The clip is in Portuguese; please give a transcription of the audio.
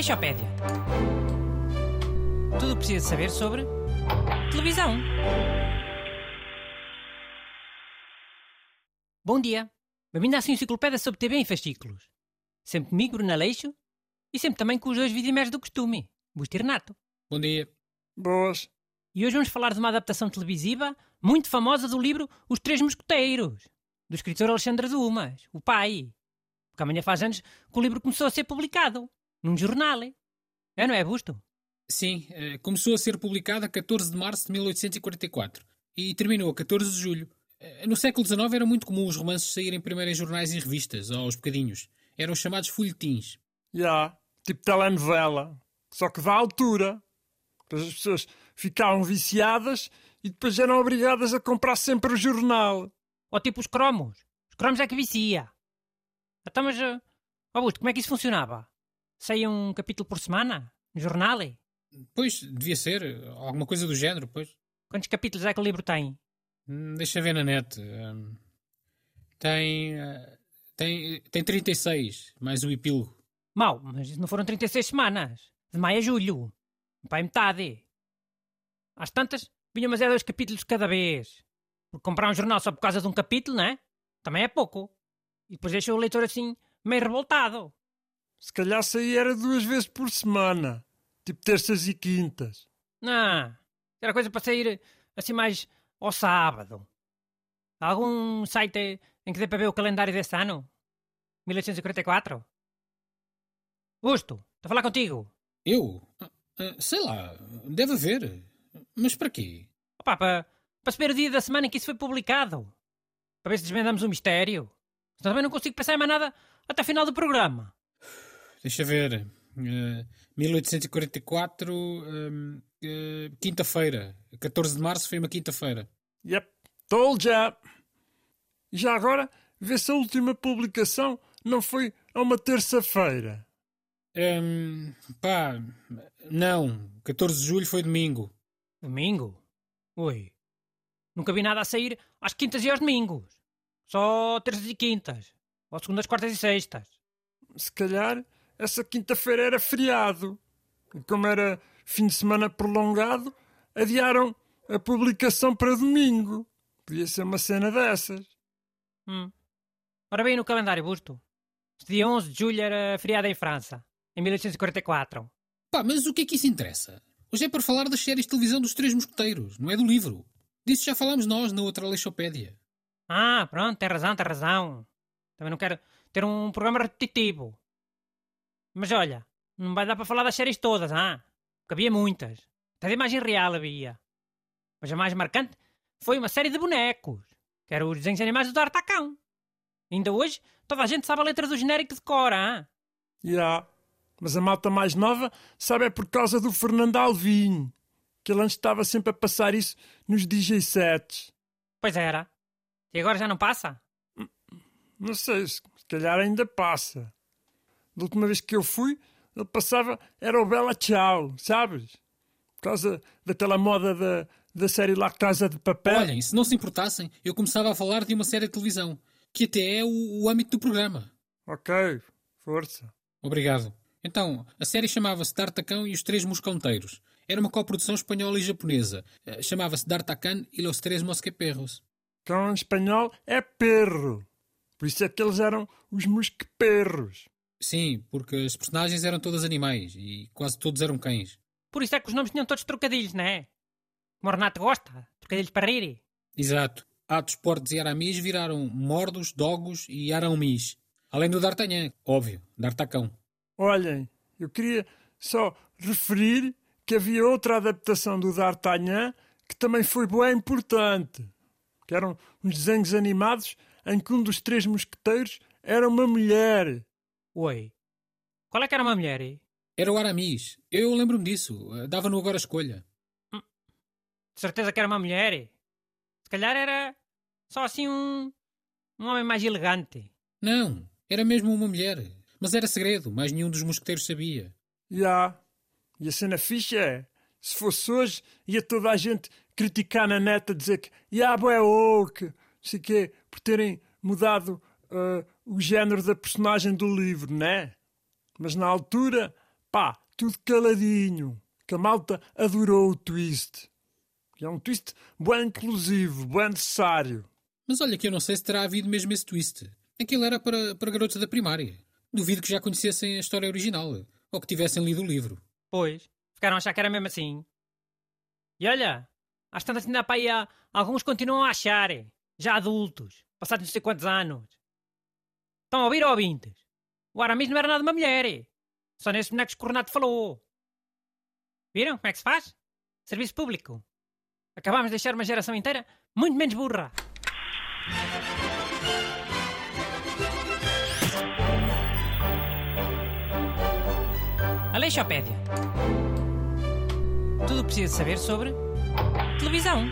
Aleixopédia. Tudo o que precisa saber sobre televisão. Bom dia. Bem-vindo à sua enciclopédia sobre TV em fascículos. Sempre comigo, Bruno Aleixo, e sempre também com os dois vidimers do costume, Busto e Renato. Bom dia. Boas. E hoje vamos falar de uma adaptação televisiva muito famosa do livro Os Três Mosqueteiros, do escritor Alexandre Dumas, o pai. Porque amanhã faz anos que o livro começou a ser publicado, num jornal. É, não é, Busto? Sim, eh, começou a ser publicado a 14 de março de 1844 e terminou a 14 de julho. Eh, No século XIX era muito comum os romances saírem primeiro em jornais e revistas, aos bocadinhos. Eram chamados folhetins. Já. Tipo telenovela. Só que dá altura. Depois as pessoas ficavam viciadas e depois eram obrigadas a comprar sempre o jornal. Ou tipo os cromos. Os cromos é que vicia. Então, mas, eh, ó Busto, como é que isso funcionava? Saía um capítulo por semana? No jornal? Pois, devia ser, alguma coisa do género, pois. Quantos capítulos é que o livro tem? Hum, Deixa ver na net. Hum, Tem, eh, tem, tem 36, mais o epílogo. Mal, mas não foram 36 semanas. De maio a julho. Pai, metade. Às tantas, vinham mas é dois capítulos cada vez. Porque comprar um jornal só por causa de um capítulo, não é? Também é pouco. E depois deixa o leitor assim, meio revoltado. Se calhar saía era duas vezes por semana. Tipo terças e quintas. Não, era coisa para sair assim mais ao sábado. Há algum site em que dê para ver o calendário deste ano? 1844? Busto, estou a falar contigo. Eu? Ah, Sei lá, deve haver. Mas para quê? Opa, para, para saber o dia da semana em que isso foi publicado. Para ver se desvendamos o mistério. Senão também não consigo pensar em mais nada até o final do programa. Deixa ver. Eh, 1844, hum, eh, quinta-feira. 14 de março foi uma quinta-feira. Yep. Told ya. E já agora, vê se a última publicação não foi a uma terça-feira. Hum, pá, não. 14 de julho foi domingo. Domingo? Ui. Nunca vi nada a sair às quintas e aos domingos. Só terças e quintas. Ou segundas, quartas e sextas. Se calhar essa quinta-feira era feriado. E como era fim de semana prolongado, adiaram a publicação para domingo. Podia ser uma cena dessas. Hum. Ora bem, no calendário, Busto. Este dia 11 de julho era feriado em França. Em 1844. Pá, mas o que é que isso interessa? Hoje é para falar das séries de televisão dos Três Mosqueteiros, não é do livro. Disso já falámos nós na outra Aleixopédia. Ah, pronto, tem razão, tem razão. Também não quero ter um programa repetitivo. Mas olha, não vai dar para falar das séries todas, ah? Porque havia muitas. Até de imagem real havia. Mas a mais marcante foi uma série de bonecos, que eram os desenhos animais do D'Artacão. Ainda hoje, toda a gente sabe a letra do genérico de cor, ah? Já. Mas a malta mais nova sabe é por causa do Fernando Alvim. Que ele antes estava sempre a passar isso nos DJ sets. Pois era. E agora já não passa? Não sei, se se calhar ainda passa. Da última vez que eu fui, ele passava, era o Bela Tchau, sabes? Por causa daquela moda da, da série lá Casa de Papel. Olhem, se não se importassem, eu começava a falar de uma série de televisão, que até é o, o âmbito do programa. Ok, força. Obrigado. Então, a série chamava-se D'Artacão e os Três Mosconteiros. Era uma coprodução espanhola e japonesa. Eh, Chamava-se D'Artacan e los Tres Mosqueperros. Cão em espanhol é perro. Por isso é que eles eram os mosqueperros. Sim, porque as personagens eram todas animais e quase todos eram cães. Por isso é que os nomes tinham todos trocadilhos, não é? Como o Renato gosta, trocadilhos para rir. Exato. Atos, Portes e Aramis viraram Mordos, Dogos e Aramis. Além do D'Artagnan, óbvio, D'Artacão. Olhem, eu queria só referir que havia outra adaptação do D'Artagnan que também foi boa importante. Que eram uns desenhos animados em que um dos três mosqueteiros era uma mulher. Oi. Qual é que era uma mulher? eh? Era o Aramis. Eu lembro-me disso. Eh, Dava-no agora a escolha. De certeza que era uma mulher? eh? Se calhar era só assim um, um homem mais elegante. Não, era mesmo uma mulher. Mas era segredo, mais nenhum dos mosqueteiros sabia. Já. E a cena ficha é, se fosse hoje, ia toda a gente criticar na net a dizer que já é não sei quê, por terem mudado ah, o género da personagem do livro, né? Mas na altura, Pá, tudo caladinho, que a malta adorou o twist. Que é um twist bem inclusivo, bem necessário. Mas olha que eu não sei se terá havido mesmo esse twist. Aquilo era para, para garotos da primária. Duvido que já conhecessem a história original, ou que tivessem lido o livro. Pois, ficaram a achar que era mesmo assim. E olha, às tantas ainda para aí há, alguns continuam a achar, já adultos, passados não sei quantos anos. Estão a ouvir ouvintes? O Aramis não era nada uma mulher. Só nesse boneco que o Renato falou. Viram como é que se faz? Serviço público. Acabámos de deixar uma geração inteira muito menos burra. Aleixopédia. Tudo o que precisa saber sobre televisão.